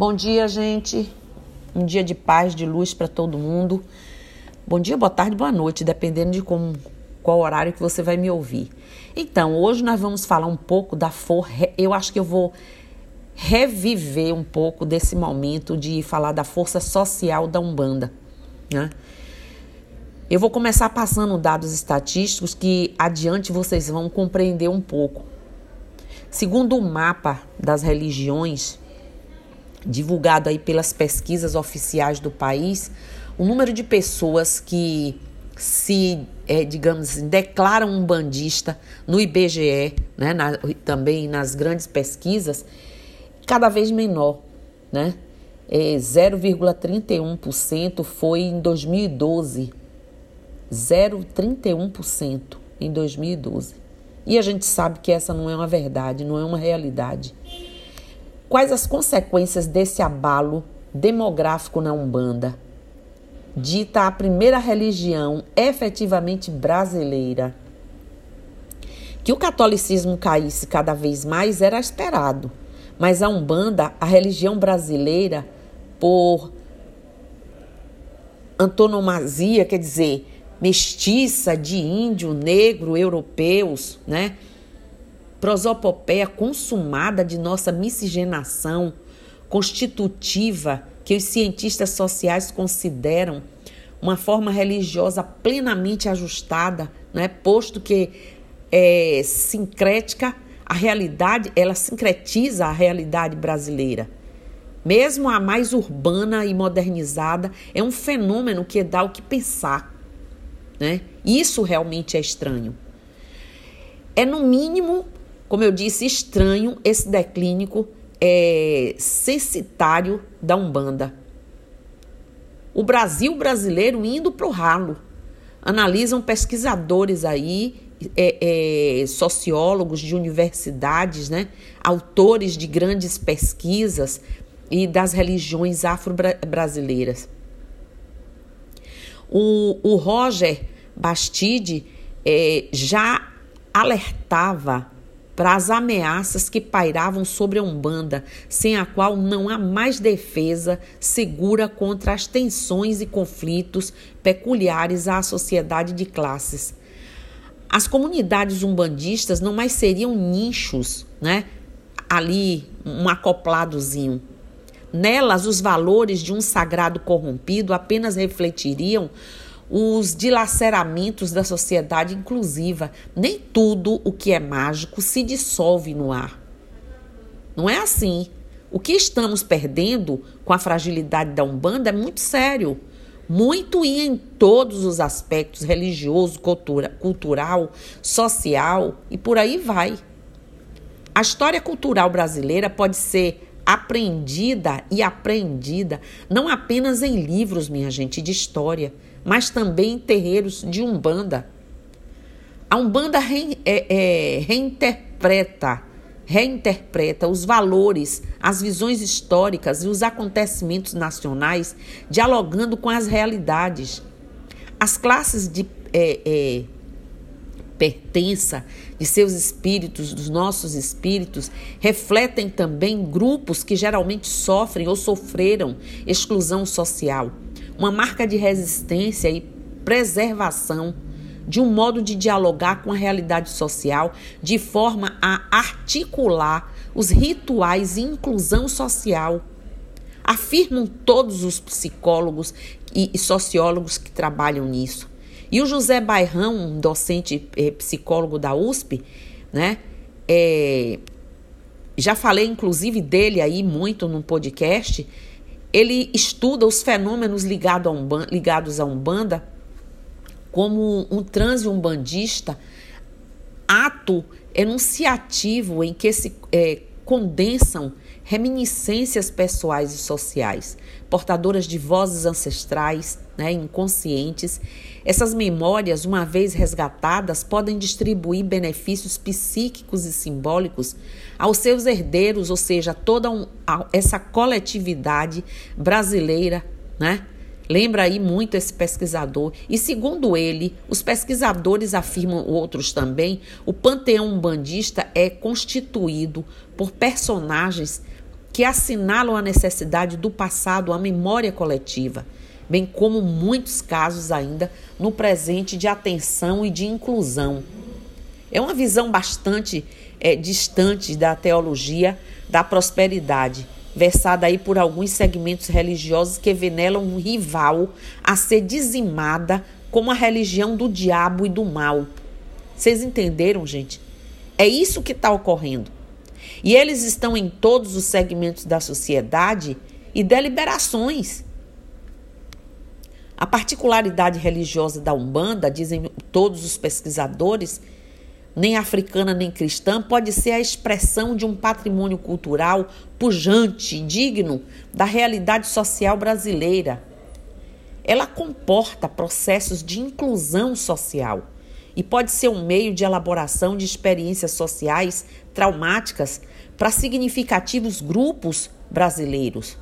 Bom dia, gente. Um dia de paz, de luz para todo mundo. Bom dia, boa tarde, boa noite, dependendo de como, qual horário que você vai me ouvir. Então, hoje nós vamos falar um pouco da força. Eu acho que eu vou reviver um pouco desse momento de falar da força social da Umbanda, né? Eu vou começar passando dados estatísticos que adiante vocês vão compreender um pouco. Segundo o mapa das religiões, divulgado aí pelas pesquisas oficiais do país, o número de pessoas que se, é, digamos assim, declaram um bandista no IBGE, né, na, também nas grandes pesquisas, cada vez menor, né? É, 0,31% foi em 2012, 0,31% em 2012. E a gente sabe que essa não é uma verdade, não é uma realidade. Quais as consequências desse abalo demográfico na Umbanda? Dita a primeira religião efetivamente brasileira. Que o catolicismo caísse cada vez mais era esperado, mas a Umbanda, a religião brasileira, por antonomasia, quer dizer, mestiça de índio, negro, europeus, né? Prosopopeia consumada de nossa miscigenação constitutiva que os cientistas sociais consideram uma forma religiosa plenamente ajustada, né? posto que é sincrética a realidade, ela sincretiza a realidade brasileira. Mesmo a mais urbana e modernizada, é um fenômeno que dá o que pensar. Né? Isso realmente é estranho. É, no mínimo, como eu disse, estranho esse declínio é, censitário da Umbanda. O Brasil brasileiro indo para o ralo. Analisam pesquisadores aí, é, é, sociólogos de universidades, né? autores de grandes pesquisas e das religiões afro-brasileiras. O, o Roger Bastide é, já alertava para as ameaças que pairavam sobre a Umbanda, sem a qual não há mais defesa segura contra as tensões e conflitos peculiares à sociedade de classes. As comunidades umbandistas não mais seriam nichos, né? Ali, um acopladozinho. Nelas, os valores de um sagrado corrompido apenas refletiriam os dilaceramentos da sociedade inclusiva. Nem tudo o que é mágico se dissolve no ar. Não é assim. O que estamos perdendo com a fragilidade da Umbanda é muito sério. Muito e em todos os aspectos religioso, cultura, cultural, social e por aí vai. A história cultural brasileira pode ser aprendida e aprendida não apenas em livros, minha gente, de história mas também em terreiros de Umbanda. A Umbanda re, é, é, reinterpreta, reinterpreta os valores, as visões históricas e os acontecimentos nacionais, dialogando com as realidades. As classes de é, é, pertença de seus espíritos, dos nossos espíritos, refletem também grupos que geralmente sofrem ou sofreram exclusão social uma marca de resistência e preservação de um modo de dialogar com a realidade social de forma a articular os rituais e inclusão social. Afirmam todos os psicólogos e sociólogos que trabalham nisso. E o José Bairrão, um docente eh, psicólogo da USP, né? É, já falei inclusive dele aí muito no podcast ele estuda os fenômenos ligado a ligados à Umbanda como um transe umbandista, ato enunciativo em que se é, condensam reminiscências pessoais e sociais, portadoras de vozes ancestrais, né, inconscientes. Essas memórias, uma vez resgatadas, podem distribuir benefícios psíquicos e simbólicos aos seus herdeiros, ou seja, toda um, essa coletividade brasileira, né? Lembra aí muito esse pesquisador. E segundo ele, os pesquisadores afirmam outros também, o panteão umbandista é constituído por personagens que assinalam a necessidade do passado, a memória coletiva, bem como muitos casos ainda no presente de atenção e de inclusão. É uma visão bastante é, distante da teologia da prosperidade, versada aí por alguns segmentos religiosos que veneram um rival a ser dizimada como a religião do diabo e do mal. Vocês entenderam, gente? É isso que está ocorrendo. E eles estão em todos os segmentos da sociedade e deliberações. A particularidade religiosa da Umbanda, dizem todos os pesquisadores, nem africana nem cristã, pode ser a expressão de um patrimônio cultural pujante e digno da realidade social brasileira. Ela comporta processos de inclusão social e pode ser um meio de elaboração de experiências sociais traumáticas para significativos grupos brasileiros.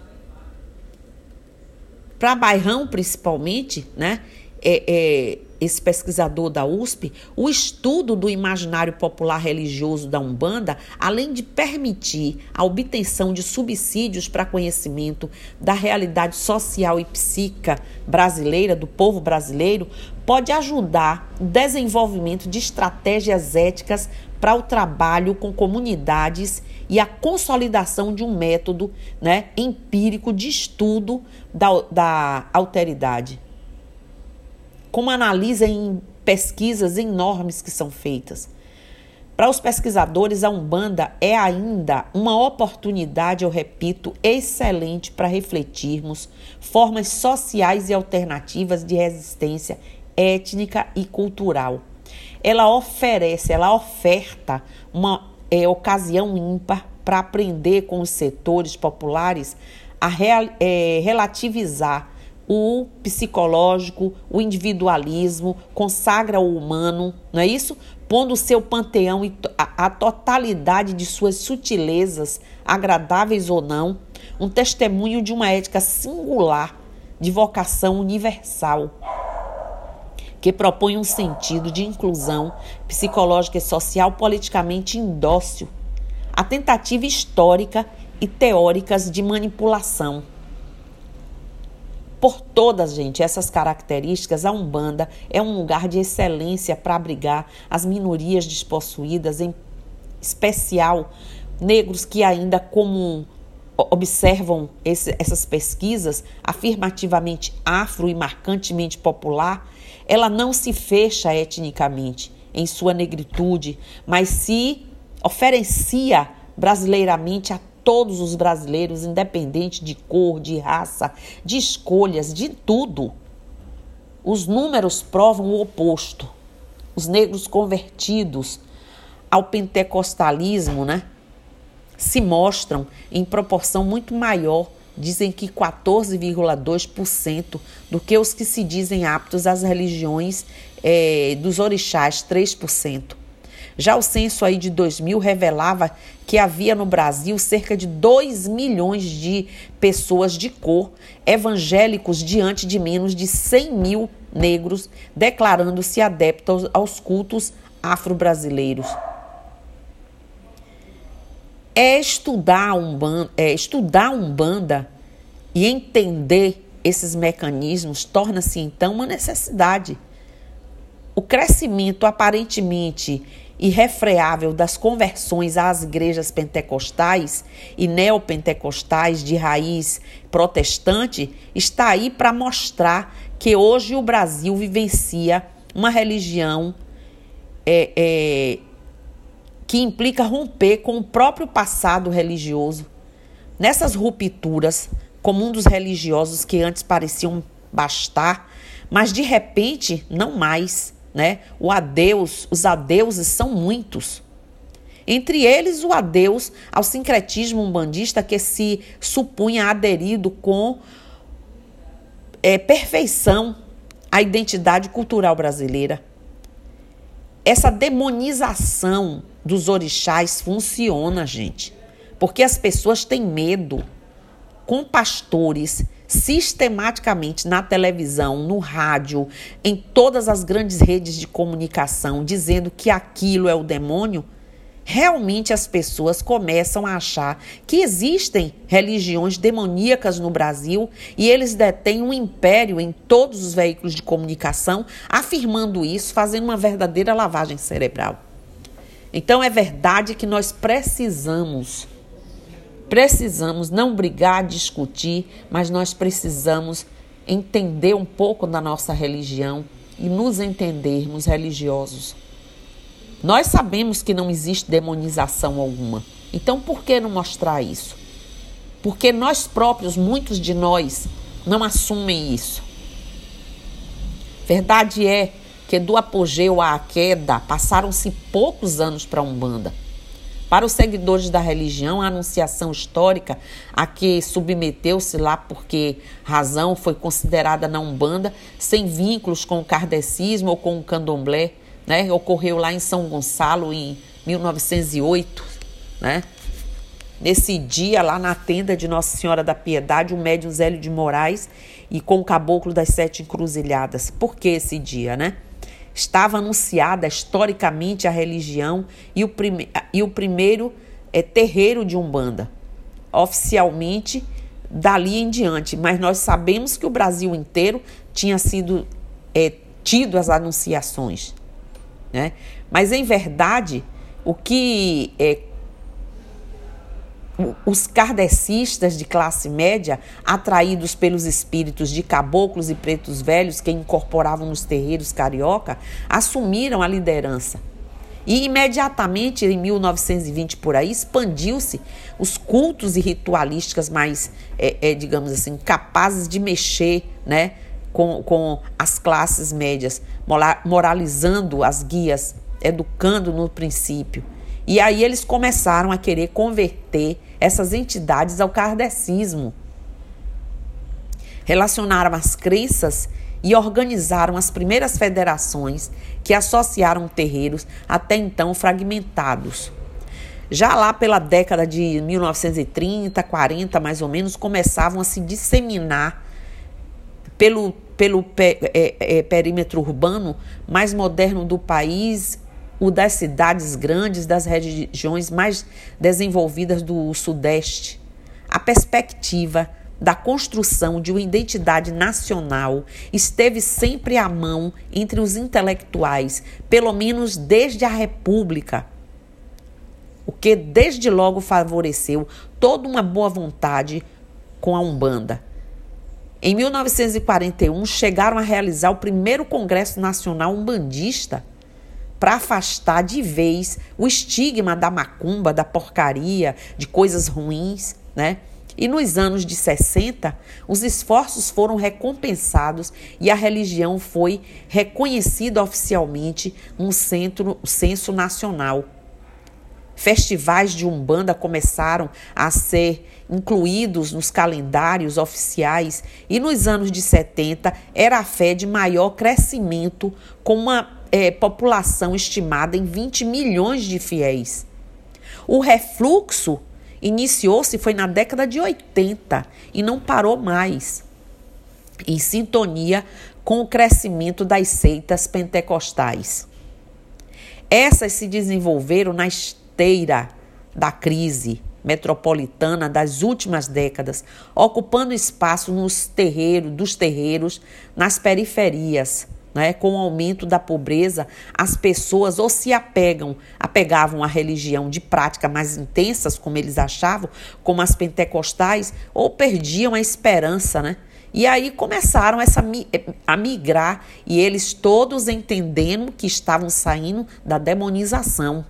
Para Bairrão, principalmente, né, é, é, esse pesquisador da USP, o estudo do imaginário popular religioso da Umbanda, além de permitir a obtenção de subsídios para conhecimento da realidade social e psíquica brasileira, do povo brasileiro, pode ajudar o desenvolvimento de estratégias éticas para o trabalho com comunidades e a consolidação de um método né, empírico de estudo da, da alteridade. Como analisa em pesquisas enormes que são feitas. Para os pesquisadores, a Umbanda é ainda uma oportunidade, eu repito, excelente para refletirmos formas sociais e alternativas de resistência étnica e cultural. Ela oferece, ela oferta uma é, ocasião ímpar para aprender com os setores populares a real, é, relativizar o psicológico, o individualismo, consagra o humano, não é isso? Pondo o seu panteão e a, totalidade de suas sutilezas, agradáveis ou não, um testemunho de uma ética singular, de vocação universal que propõe um sentido de inclusão psicológica e social politicamente indócil, a tentativa histórica e teóricas de manipulação. Por todas, gente, essas características, a Umbanda é um lugar de excelência para abrigar as minorias despossuídas, em especial negros que ainda como observam esse, essas pesquisas afirmativamente afro e marcantemente popular, ela não se fecha etnicamente em sua negritude, mas se oferecia brasileiramente a todos os brasileiros, independente de cor, de raça, de escolhas, de tudo. Os números provam o oposto. Os negros convertidos ao pentecostalismo, né, se mostram em proporção muito maior dizem que 14,2% do que os que se dizem aptos às religiões é, dos orixás, 3%. Já o censo aí de 2000 revelava que havia no Brasil cerca de 2 milhões de pessoas de cor evangélicos diante de menos de 100 mil negros declarando-se adeptos aos cultos afro-brasileiros. É estudar Umbanda, é, estudar Umbanda e entender esses mecanismos torna-se então uma necessidade. O crescimento aparentemente irrefreável das conversões às igrejas pentecostais e neopentecostais de raiz protestante está aí para mostrar que hoje o Brasil vivencia uma religião é, é, que implica romper com o próprio passado religioso. Nessas rupturas, como um dos religiosos que antes pareciam bastar, mas de repente não mais, né? O adeus, os adeuses são muitos. Entre eles, o adeus ao sincretismo umbandista que se supunha aderido com é, perfeição à identidade cultural brasileira. Essa demonização dos orixás funciona, gente, porque as pessoas têm medo. Com pastores sistematicamente na televisão, no rádio, em todas as grandes redes de comunicação, dizendo que aquilo é o demônio, realmente as pessoas começam a achar que existem religiões demoníacas no Brasil e eles detêm um império em todos os veículos de comunicação, afirmando isso, fazendo uma verdadeira lavagem cerebral. Então é verdade que nós precisamos precisamos não brigar, discutir, mas nós precisamos entender um pouco da nossa religião e nos entendermos religiosos. Nós sabemos que não existe demonização alguma. Então por que não mostrar isso? Porque nós próprios, muitos de nós, não assumem isso. Verdade é que do apogeu à queda passaram-se poucos anos para a Umbanda. Para os seguidores da religião, a anunciação histórica a que submeteu-se lá porque razão foi considerada na Umbanda, sem vínculos com o kardecismo ou com o candomblé, né? Ocorreu lá em São Gonçalo em 1908, né? Nesse dia, lá na tenda de Nossa Senhora da Piedade, o médium Zélio de Moraes e com o caboclo das sete encruzilhadas. Por que esse dia, né? Estava anunciada historicamente a religião e o, prime e o primeiro é, terreiro de Umbanda. Oficialmente, dali em diante. Mas nós sabemos que o Brasil inteiro tinha sido é, tido as anunciações. Né? Mas, em verdade, o que é, os kardecistas de classe média, atraídos pelos espíritos de caboclos e pretos velhos que incorporavam nos terreiros carioca, assumiram a liderança. E imediatamente, em 1920 por aí, expandiu-se os cultos e ritualísticas mais, é, é, digamos assim, capazes de mexer né, com, com as classes médias, moralizando as guias, educando no princípio. E aí eles começaram a querer converter essas entidades ao kardecismo. Relacionaram as crenças e organizaram as primeiras federações que associaram terreiros até então fragmentados. Já lá pela década de 1930, 40 mais ou menos, começavam a se disseminar pelo, pelo é, é, perímetro urbano mais moderno do país, o das cidades grandes, das regiões mais desenvolvidas do Sudeste. A perspectiva da construção de uma identidade nacional esteve sempre à mão entre os intelectuais, pelo menos desde a República, o que desde logo favoreceu toda uma boa vontade com a Umbanda. Em 1941, chegaram a realizar o primeiro Congresso Nacional Umbandista para afastar de vez o estigma da macumba, da porcaria, de coisas ruins, né? E nos anos de 60, os esforços foram recompensados e a religião foi reconhecida oficialmente no centro, censo nacional. Festivais de Umbanda começaram a ser incluídos nos calendários oficiais e nos anos de 70 era a fé de maior crescimento, com uma é, população estimada em 20 milhões de fiéis. O refluxo iniciou-se foi na década de 80 e não parou mais, em sintonia com o crescimento das seitas pentecostais. Essas se desenvolveram na esteira da crise metropolitana das últimas décadas, ocupando espaço nos terreiros, dos terreiros, nas periferias né? Com o aumento da pobreza, as pessoas ou se apegam, apegavam à religião de prática mais intensas, como eles achavam, como as pentecostais, ou perdiam a esperança, né? E aí começaram essa, a migrar e eles todos entendendo que estavam saindo da demonização.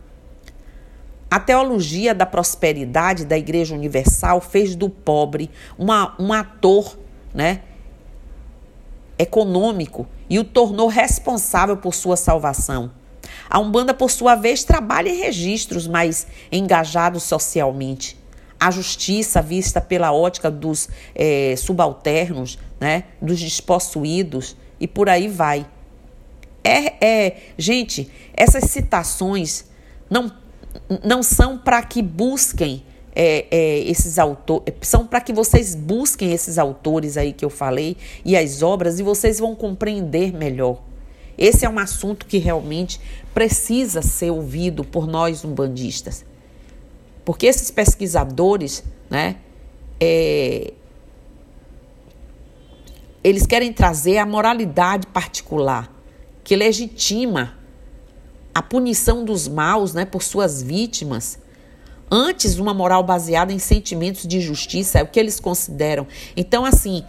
A teologia da prosperidade da Igreja Universal fez do pobre uma, um ator né, econômico e o tornou responsável por sua salvação. A Umbanda, por sua vez, trabalha em registros mais engajados socialmente. A justiça vista pela ótica dos é, subalternos, né, dos despossuídos e por aí vai. É, é, gente, essas citações não, não são para que busquem é, é, esses autores, são para que vocês busquem esses autores aí que eu falei e as obras e vocês vão compreender melhor. Esse é um assunto que realmente precisa ser ouvido por nós umbandistas. Porque esses pesquisadores, né, é, eles querem trazer a moralidade particular que legitima a punição dos maus né, por suas vítimas. Antes, uma moral baseada em sentimentos de justiça é o que eles consideram. Então, assim,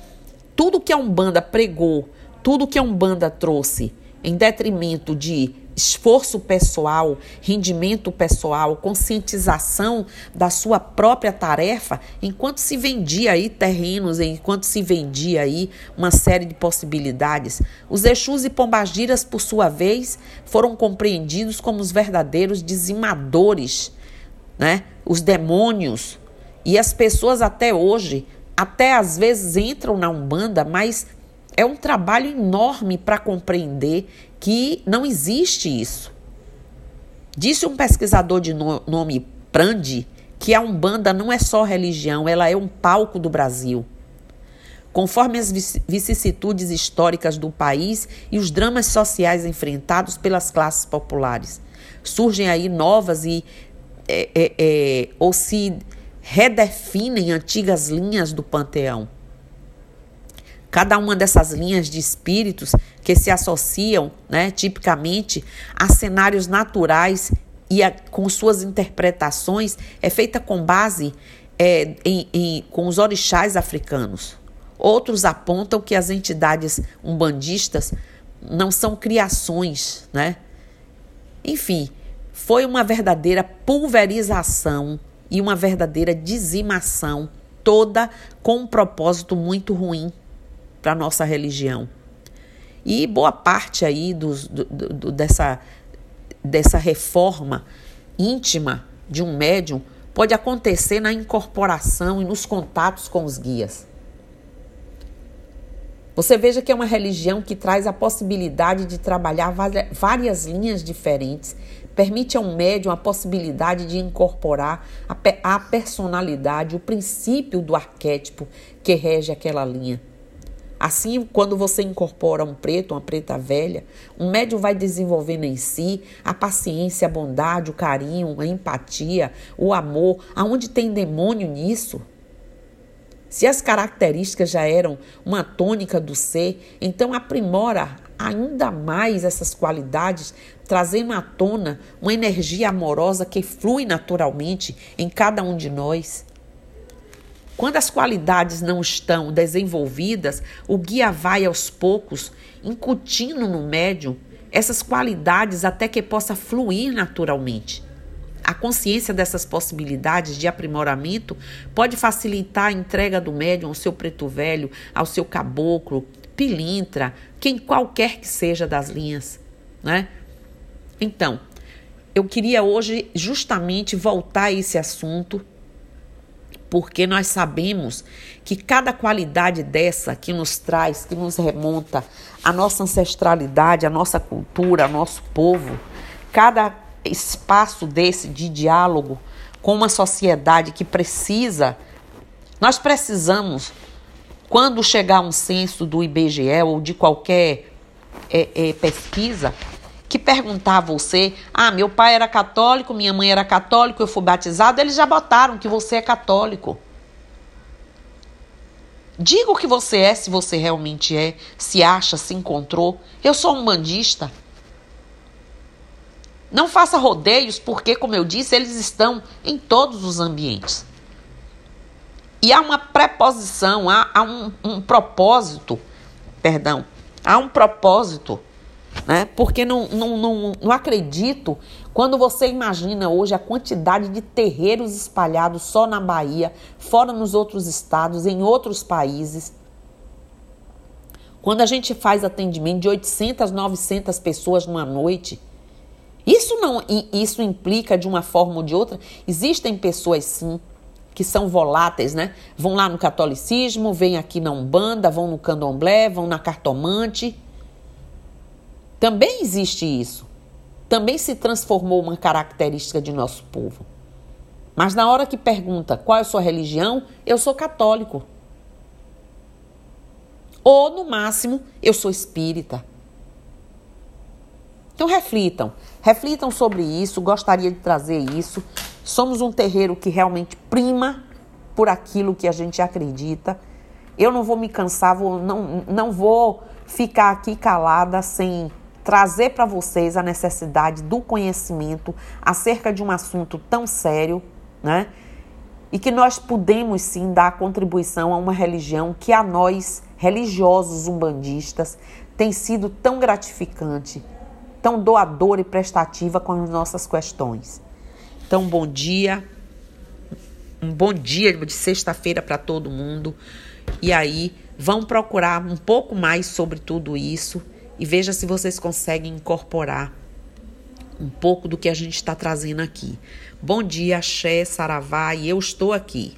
tudo que a Umbanda pregou, tudo que a Umbanda trouxe em detrimento de esforço pessoal, rendimento pessoal, conscientização da sua própria tarefa, enquanto se vendia aí terrenos, enquanto se vendia aí uma série de possibilidades. Os Exus e Pombagiras, por sua vez, foram compreendidos como os verdadeiros dizimadores, né? Os demônios. E as pessoas até hoje, até às vezes entram na Umbanda, mas é um trabalho enorme para compreender que não existe isso. Disse um pesquisador de nome Prandi que a Umbanda não é só religião, ela é um palco do Brasil. Conforme as vicissitudes históricas do país e os dramas sociais enfrentados pelas classes populares, surgem aí novas e é, é, é, ou se redefinem antigas linhas do panteão. Cada uma dessas linhas de espíritos que se associam, né, tipicamente, a cenários naturais e a, com suas interpretações é feita com base é, em, em, com os orixás africanos. Outros apontam que as entidades umbandistas não são criações, né? Enfim, foi uma verdadeira pulverização e uma verdadeira dizimação, toda com um propósito muito ruim para a nossa religião. E boa parte aí dos, do, do, dessa, dessa reforma íntima de um médium pode acontecer na incorporação e nos contatos com os guias. Você veja que é uma religião que traz a possibilidade de trabalhar várias linhas diferentes, permite a um médium a possibilidade de incorporar a personalidade, o princípio do arquétipo que rege aquela linha. Assim, quando você incorpora um preto, uma preta velha, um médium vai desenvolvendo em si a paciência, a bondade, o carinho, a empatia, o amor. Aonde tem demônio nisso? Se as características já eram uma tônica do ser, então aprimora ainda mais essas qualidades, trazendo à tona uma energia amorosa que flui naturalmente em cada um de nós. Quando as qualidades não estão desenvolvidas, o guia vai aos poucos incutindo no médium essas qualidades até que possa fluir naturalmente. A consciência dessas possibilidades de aprimoramento pode facilitar a entrega do médium ao seu preto velho, ao seu caboclo, pilintra, quem qualquer que seja das linhas, né? Então, eu queria hoje justamente voltar a esse assunto porque nós sabemos que cada qualidade dessa que nos traz, que nos remonta a nossa ancestralidade, a nossa cultura, ao nosso povo, cada espaço desse de diálogo com uma sociedade que precisa, nós precisamos, quando chegar um censo do IBGE ou de qualquer é, é, pesquisa, que perguntar a você: ah, meu pai era católico, minha mãe era católico, eu fui batizado, eles já botaram que você é católico. Diga o que você é, se você realmente é, se acha, se encontrou. Eu sou um bandista. Não faça rodeios, porque, como eu disse, eles estão em todos os ambientes. E há uma preposição, há, há um, um propósito, perdão, há um propósito né? Porque não, não, não, não acredito quando você imagina hoje a quantidade de terreiros espalhados só na Bahia, fora nos outros estados, em outros países. Quando a gente faz atendimento de 800, 900 pessoas numa noite, isso não isso implica de uma forma ou de outra. Existem pessoas sim que são voláteis, né? Vão lá no catolicismo, vêm aqui na Umbanda, vão no Candomblé, vão na cartomante também existe isso. Também se transformou uma característica de nosso povo. Mas na hora que pergunta qual é a sua religião, eu sou católico. Ou, no máximo, eu sou espírita. Então reflitam, reflitam sobre isso, gostaria de trazer isso. Somos um terreiro que realmente prima por aquilo que a gente acredita. Eu não vou me cansar, vou, não, não vou ficar aqui calada sem trazer para vocês a necessidade do conhecimento acerca de um assunto tão sério, né? E que nós podemos sim dar contribuição a uma religião que a nós, religiosos umbandistas, tem sido tão gratificante tão doadora e prestativa com as nossas questões. Então, bom dia. Um bom dia de sexta-feira para todo mundo. E aí, vão procurar um pouco mais sobre tudo isso e veja se vocês conseguem incorporar um pouco do que a gente está trazendo aqui. Bom dia, Xé, Saravá, e eu estou aqui.